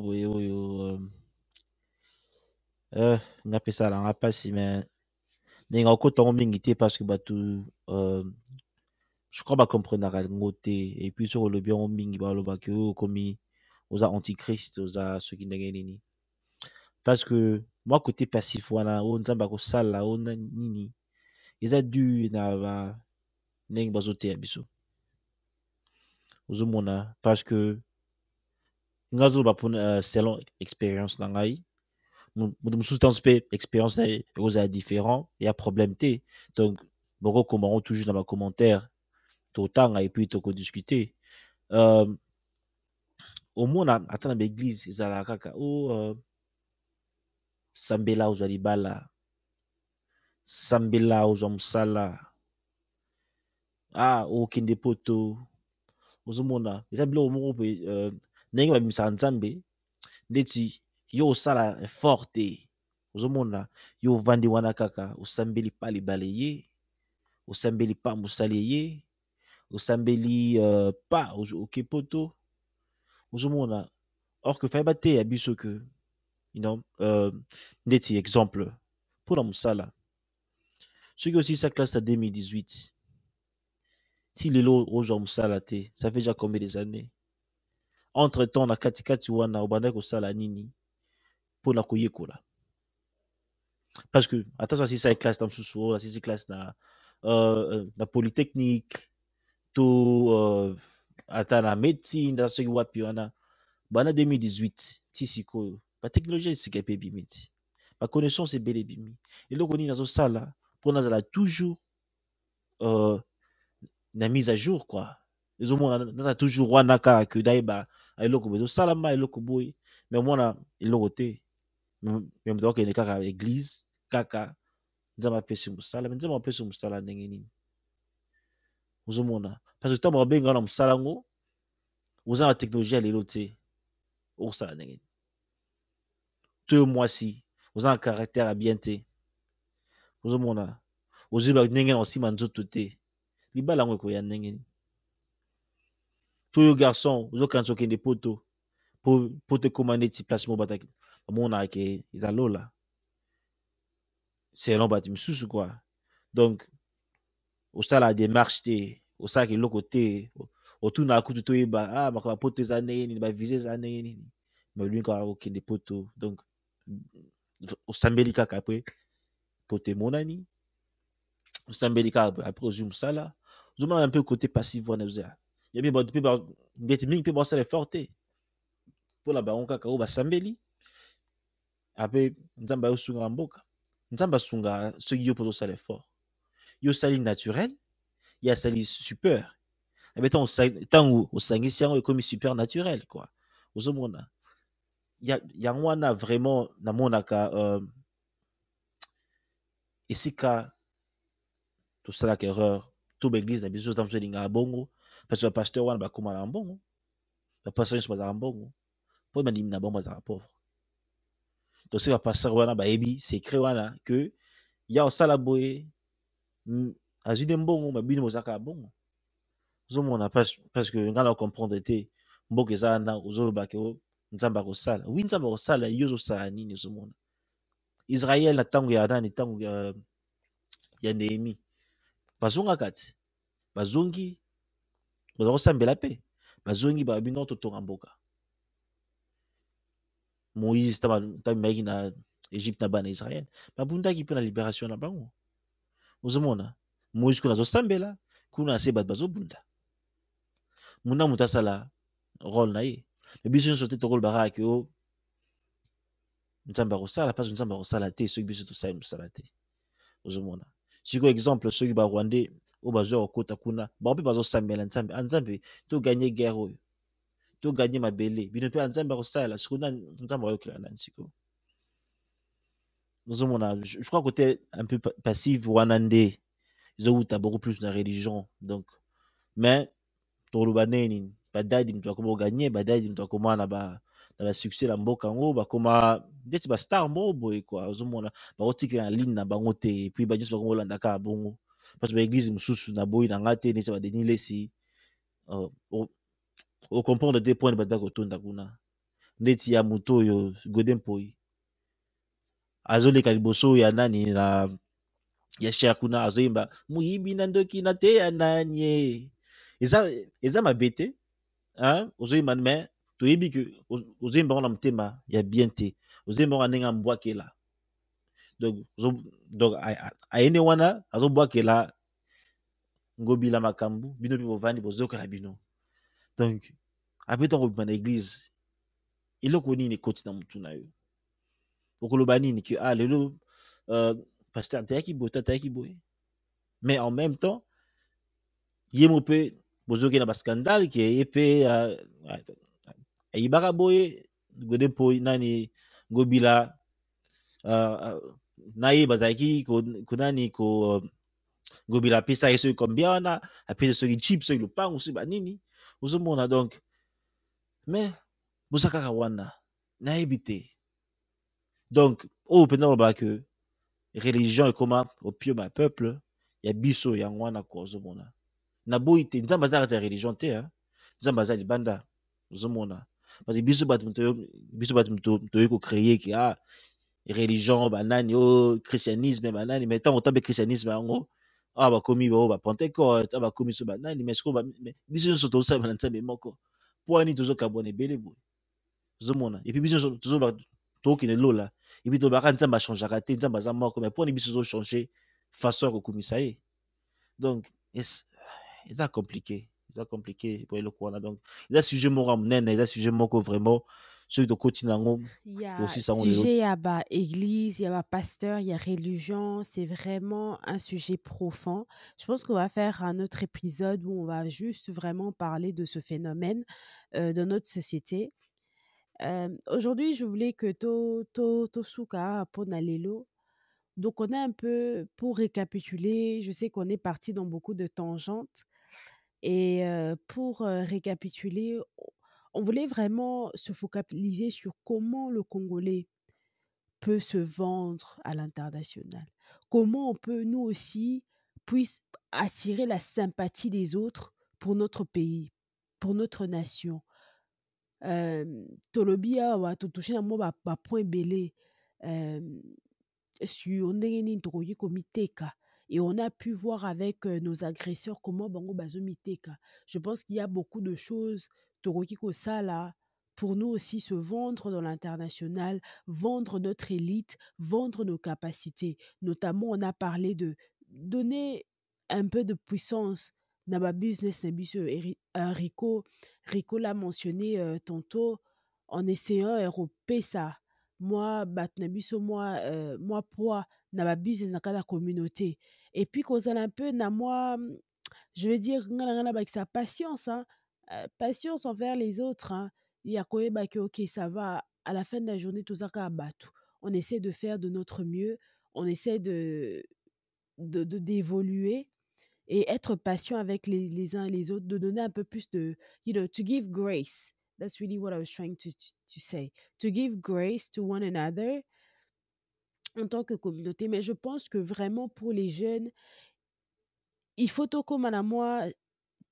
boye oyo euh, ngapesalanga mpasi me ndenge akotango mingi te parce que bato euh, je crois bacomprenaka yango te. Et puis soki olobi yango mingi balobaki oyo okomi oza antichrist oza soki ndenge nini. Parce que mwa côté passif wana oyo nzambe akosala oyo na nini eza du na ba ndenge bazoteya biso. Ozomona parce que nga azoloba mpona uh, selon expérience na ngai mosusu ntanso mpe expérience ye ekozala différent ya problème te donc bokokomango toujours na bacommentaire totanga epuis tokodiscute euh, omona ata na baeglise ezalaka kaka o uh, sambela ozwa libala sambela ozwa mosala ah okende poto ozomona eza biloko moko mpe uh, ndenge babimisaka nzambe. Ndeti yo osala effort te ozomona yo ovandi wana kaka osambeli pa libala ye. Osambeli pa mosali ye. Osambeli uh, pa oke poto. Ozomona or que fai bateya biso ke you know, uh, ndeti exemple mpona mosala. Soki osilisa classe na 2018 ti lelo ozwa mosala te ça fait déjà combien des années? Entre temps na katikati wana obandaki kosala nini? Mpona koyekola parce que ata so asilisa classe na mosusu oyo asilisi classe na, uh, na polytechnique to uh, ata na médecine ata soki wapi wana bana 2018 ti sikoyo batechnologie esika mpe ebimi ti baconnaissance ebele ebimi eloko nini azosala mpo nazala toujours uh, na mise à jour quoi. Ezomona nazala toujours wana kaka ke nayeba eloko boye ezosalama eloko boye me omona eloko te me moto akokende kaka église kaka nzambe apesi mosala me nzambe apesi mosala ndenge nini ozomona parce que ntango babenga na mosala yango oza na technologie ya lelo te okosala ndenge nini to yo mwasi oza na caractère ya bien te ozomona ozwi ndenge na osima nzoto te libala yango ekoya ndenge nini to yo garçon ozokanisa okende poto po tekóma neti place moko bataki bamonaka ke eza lola. Selon bato misusu kua donc osala démarche te osalaka eloko te otunaka kutu toyeba ah makambo poto eza ndenge nini bavise eza ndenge nini. Me olingi kaka kokende poto donc osambeli kaka apres poto emonani osambeli kaka apres ozwi mosala ozomona mpe kote passive wana eza ya mpe bato mpe ndeti mingi mpe basala effort te mpona bango kaka oyo basambeli ape nzambe ayosunga na mboka. Nzambe asunga soki yo mpo ozosala effort yo osali naturel ye asali super. Abe ntango osangisi yango ekomi super naturel kua ozomona. Yango wana vraiment namonaka uh, esika tosalaka erreur to baeglise na biso ta mosu elingaka bongo parce bapaster wana bakóma na mbongo bapaster nyonso bazalaka mbongo. Mpo bandimi na bango bazalaka pauvre donc soki bapaster wana bayebi secret wana ke ya osala boye azwi nde mbongo mabino bozalaka ya bongo. Ozomona parce que ngai na comprendre te mboka eza wana ozolobake nzambe akosala. Wi nzambe akosala yo ozosala nini ozomona? Israel na ntango ya nani? Ntango ya, nehemi bazongaka ti bazongi baza kosambela mpe bazongi balobi no totonga mboka moïse ntango na egypte na bana israel babundaki mpe na libération na bango. Ozomona moïse kuna azosambela kuna se bato bazobunda. Muna moto asala role na ye. Me biso nyonso te tokolobaka ke o nzambe akosala mpasi nzambe akosala te soki biso tosali mosala te. Ozomona. Sikoyo exemple soki barwandais oyo bazwa kokota kuna bango mpe bazosambela nzambe. Anzambe toganye guerre oyo toganye mabele. Bino mpe anzambe akosala. Siko na nzambe ayokela nani sikoyo? Ozomona je crois côté un peu passive wana nde. Ezowuta beaucoup plus na religion. Donc mais toloba nini? Badadi moto akoma oganye badadi moto akoma na ba na basuccès na mboka yango bakoma ndeti bastar moko boye kua ozomona bakotikela na ligne na bango te. Puis banyonso bakoma olanda kaka bongo. Parce baeglize mosusu na boyi na nga te neti badeni lesi ocomprendre te point bada kotonda kuna. Ndeti ya moto oyo gode mpoi azoleka liboso ya nani na ya cher kuna azoyemba moyibi na ndoki na te ya nani eza eza mabe te ozoyemba me toyebi ke ozoyemba ngo na motema ya bien te. Ozoyemba ngo ndenge ambwakela donc donc ayene wana azobwakela ngobila makambo bino mpe bovandi bozokela bino. Donc obima na eglize eloko nini ekoti na okoloba nini ke ah uh, ateyaki boye to mais en même temps nani ngobila uh, na ye bazalaki konani ko uh, ngobila apesa ye soki kombia wana apesa soki chip soki lopango soki banini ozomona donc mais boza kaka wana nayebi te. Donc oyo mpenza olobaka ke religion ekoma opium ya peuple ya biso yango wana ko ozomona. Na boyi te aza kati religion te nzambe aza libanda ozomona. Parce que biso bato biso bato toyei kocreye ke ah religion banani o christianisme banani mais ntango otambe christianisme yango awa bakomi bao bapentecote awa bakomi so banani mais sikoyo biso nyonso tozosalema na nzambe moko mpo wani tozokabwana ebele boye ozomona epuis biso tokokende lola. Epuis tolobaka nzambe achangeaka te nzambe aza moko mais mpo wani biso tozochange façon ya kokumisa ye. Donc eza compliqué. Eza compliqué po eloko wana. Donc eza sujet moko ya monene eza sujet moko vraiment soki tokoti yango sujet ya baéglise ya bapasteur ya religion c'est vraiment un sujet profond. Je pense qu'on va faire un autre épisode où on va juste vraiment parler de ce phénomène euh, dans notre société. Euh, aujourd'hui je voulais que to to tosuka pona lelo donc on a un peu pour récapituler je sais qu'on est parti dans beaucoup de tangentes. Et euh, pour euh, récapituler on voulait vraiment se focaliser sur comment le Congolais peut se vendre à l'international. Comment on peut, nous aussi, puisse attirer la sympathie des autres pour notre pays, pour notre nation. Tolobia wa touché na moi ba point belé sur ndenge tokoki komiteka et on a pu voir avec nos agresseurs comment bango bazomiteka. Je pense qu'il y a beaucoup de choses Toroki Kosala pour nous aussi se vendre dans l'international, vendre notre élite, vendre nos capacités. Notamment, on a parlé de donner un peu de puissance dans business. Rico, Rico l'a mentionné euh, tantôt en essayant de ça. Moi, batnabiso, moi, euh, moi, poids, ma business, dans la communauté. Et puis, qu'on a un peu, dans moi, je veux dire, avec sa patience, hein, patience envers les autres. Hein. Il y a que, ok, ça va. À la fin de la journée, tout ça, on essaie de faire de notre mieux. On essaie de d'évoluer de, et être patient avec les, les, uns et les autres, de donner un peu plus de, you know, to give grace. That's really what I was trying to, to, say. To give grace to one another en tant que communauté. Mais je pense que vraiment pour les jeunes, il faut à moi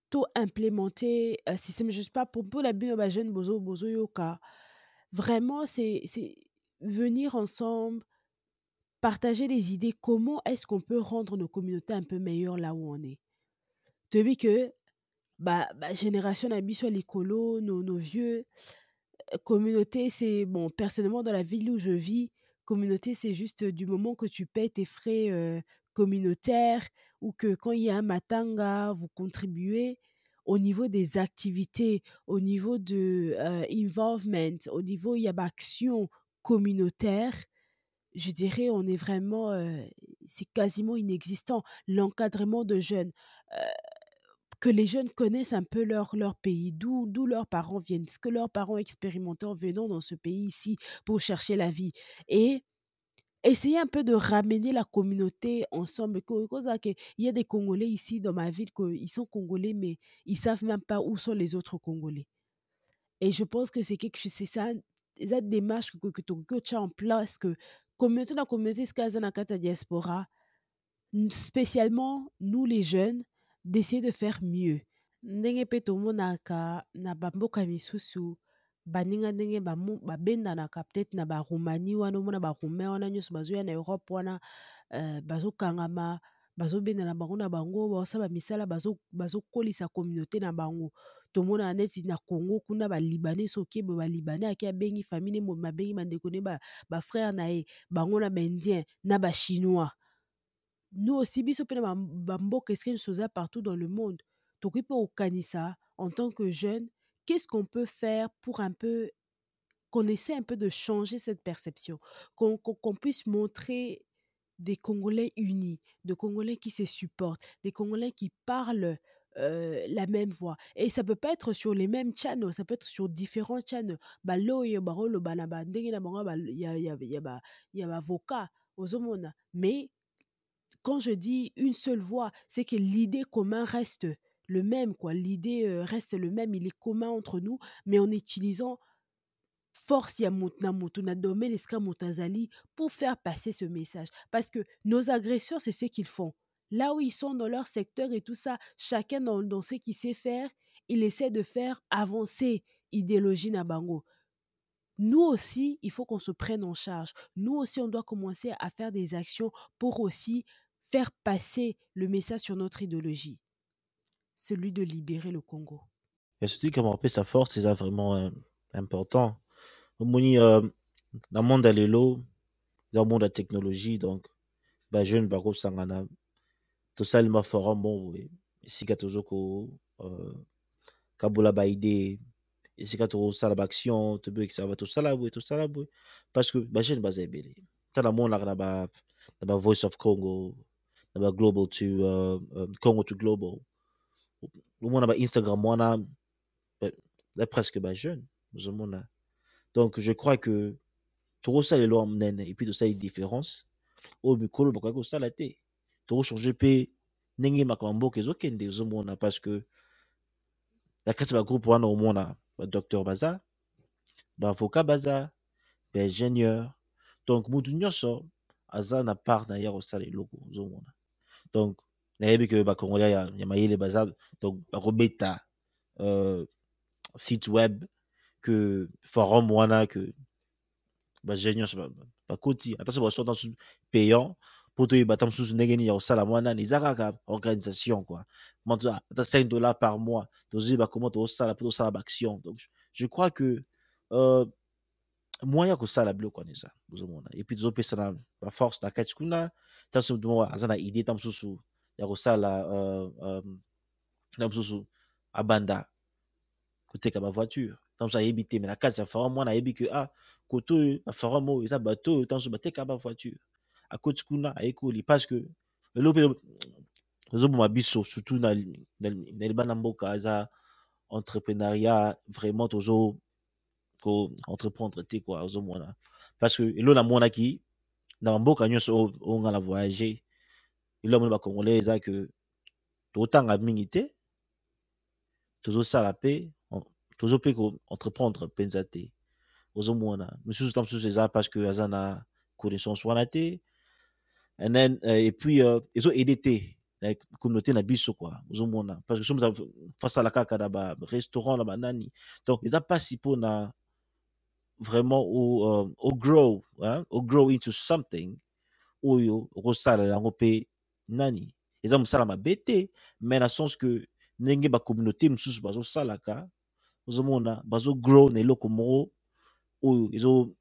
to implémenter un système je sais pas pour pour la bino ba jeune bozo bozo vraiment c'est c'est venir ensemble, partager des idées, comment est-ce qu'on peut rendre nos communautés un peu meilleures là où on est? toyebi que ba bagénération na biso ya likolo nos, nos vieux euh, communauté c'est bon personnellement dans la ville où je vis communauté c'est juste du moment que tu paies tes frais euh, communautaires ou que quand il y a un matanga vous contribuez au niveau des activités au niveau de euh, involvement au niveau il y a action communautaire je dirais on est vraiment euh, c'est quasiment inexistant l'encadrement de jeunes euh, que les jeunes connaissent un peu leur, leur pays, d'où, d'où leurs parents viennent, ce que leurs parents expérimenté en venant dans ce pays ici pour chercher la vie. Et essayer un peu de ramener la communauté ensemble. Il y a des Congolais ici dans ma ville, ils sont Congolais, mais ils savent même pas où sont les autres Congolais. Et je pense que c'est quelque chose, c'est ça, cette démarche que, que, que tu as en place, que communauté la communauté, ce qu'il y a diaspora, spécialement nous les jeunes, d'essayer de faire mieux baninga ndenge babendanaka peut-être na baromanie wana omona baroumain wana nyonso bazoya na europe wana uh, bazokangama bazobendana bango na bango basala bamisala bazokolisa bazo communauté na bango. Tomonana neti na congo kuna balibanais soki boye balibanais ake abengi famille ne abengi bandeko ne bafrère na ye bango na baindien na bachinois nous aussi biso mpe na bamboka esike nyonso oza partout dans le monde? Tokoki mpe kokanisa en tant que jeune qu'est-ce qu'on peut faire pour un peu qu'on essaie un peu de changer cette perception? Qu'on qu qu puisse montrer des Congolais unis, de Congolais qui se supportent, des Congolais qui parlent la même voix. Et ça peut pas être sur les mêmes channels, ça peut être sur différents channels. Mais quand je dis une seule voix, c'est que l'idée commune reste le même, quoi. L'idée reste le même, il est commun entre nous, mais en utilisant force ya motazali pour faire passer ce message. Parce que nos agresseurs, c'est ce qu'ils font. Là où ils sont dans leur secteur et tout ça, chacun dans, dans ce qu'il sait faire, il essaie de faire avancer idéologie na bango. Nous aussi, il faut qu'on se prenne en charge. Nous aussi, on doit commencer à faire des actions pour aussi faire passer le message sur notre idéologie, celui de libérer le Congo. Et surtout, rappelle sa force, c'est vraiment euh, important. Euh, dans le monde de l'élo, dans le monde de la technologie, donc, bah, jeune, bah, sangana, tout ça, il m'a forum, bon, oui. Ici, katozoko, euh, kabula ba idée, ici, katozosala ba action, to be ça va tout ça là, tout ça là. Parce que, bah, jeune, bah, zébélé. T'as la monde là, Voice of Congo, na ba Global to, uh, Congo to Global. Le monde ba Instagram, wana, là, presque, bah, jeune, donc je crois que tokosala elo ya monene epuis tosala différence. Oyo mikolo bakoki kosala te tokochange mpe ndenge makambo mboka ezokende ozomona parce que na kati ya bagroupe wana omona badocteur baza baavocat baza baingénieur donc motu nyonso aza na part na donc nayebi ke bacongolais ya, ya mayele donc bakobeta euh, site web que forum wana que nyonso bakoti ata so payant mosusu organisation quoi. Moto ata 5 dollars par mois. Donc je crois que euh, moyen kosala biloko wana eza ozomona epuis tozopesana baforce na kati kuna. Ntanso motu aza na idée ta mosusu ya kosala uh, um, na mosusu abanda koteka bavoiture ntanso ayebi te me na kati ya forum wana ayebi ke ah kote oyo na forum oyo eza bato oyo ntanso bateka bavoiture akoti kuna ayekoli parce que lelo mpe ezoboma biso surtout na, na, na libanda mboka eza entrepreneuriat vraiment tozo ko entreprendre te quoi ozomona. Parce que elo namonaki na bamboka nyonso oyo nga na voyage elo amoni bacongolais eza ke totanga mingi te tozosala mpe tozo mpe koentreprendre mpenza te. Ozomona mosusu ta mosusu eza parce que aza na connaissance wana and then uh, et puis uh, ezoaide te na communauté na parce que so fasala kaka na barestaurant na banani donc eza mpasi mpona vraiment au, euh, au grow hein, grow into something oyo okosalela yango nani? Eza mosala mabe te mais na sens que ndenge bacommunauté mosusu bazosalaka ozomona bazogrow na eloko moko oyo ezo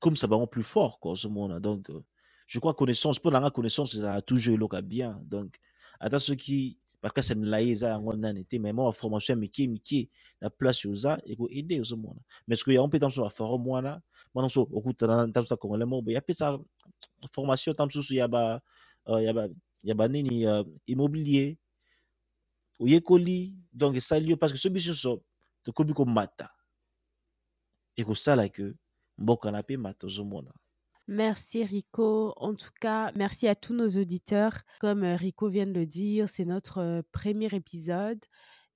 comme ça bango plus fort quoi ozomona. Donc euh, je crois connaissance mpo na nga connaissance ezalaka toujours eloka bien. Donc ata soki bakasi ya milai eza yango nani te mais mwa baformation ya mike mike na place oza ekoaide ozomona mais ceque yango mpe wana mwana mosusu okutana ta mosusu akongolais moko boye apesa formation ta mosusu ya ba ya ba ya banini immobilier. Oyekoli donc esali yo parce que so biso nyonso tokomi komata ekosala ke mboka na mpe mata ozomona Merci Rico. En tout cas, merci à tous nos auditeurs. Comme euh, Rico vient de le dire, c'est notre premier épisode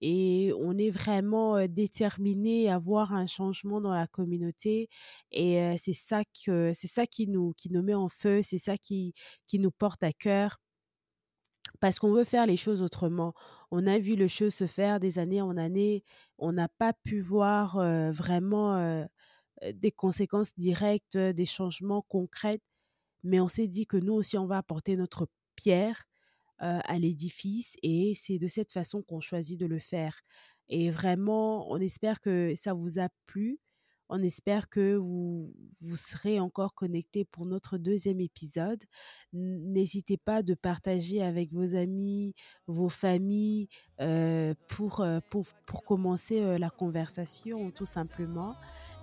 et on est vraiment déterminé à voir un changement dans la communauté et c'est ça que c'est ça qui nous qui nous met en feu, c'est ça qui qui nous porte à cœur parce qu'on veut faire les choses autrement. On a vu les choses se faire des années en années, on n'a pas pu voir vraiment des conséquences directes, euh, des changements concrets, mais on s'est dit que nous aussi, on va apporter notre pierre euh, à l'édifice et c'est de cette façon qu'on choisit de le faire. Et vraiment, on espère que ça vous a plu. On espère que vous, vous serez encore connectés pour notre deuxième épisode. N'hésitez pas de partager avec vos amis, vos familles, euh, pour, euh, pour, pour commencer euh, la conversation, tout simplement.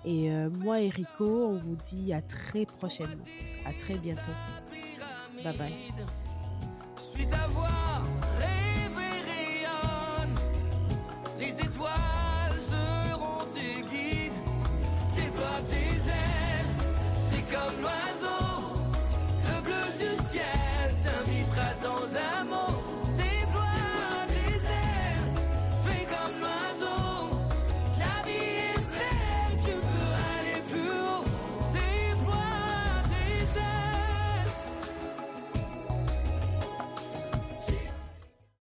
Et euh, moi et Rico, on vous dit à très prochainement. À très bientôt. Bye bye. Suite à voir les étoiles seront tes guides. Déploie tes ailes, fais comme l'oiseau. Le bleu du ciel t'invitera sans amour.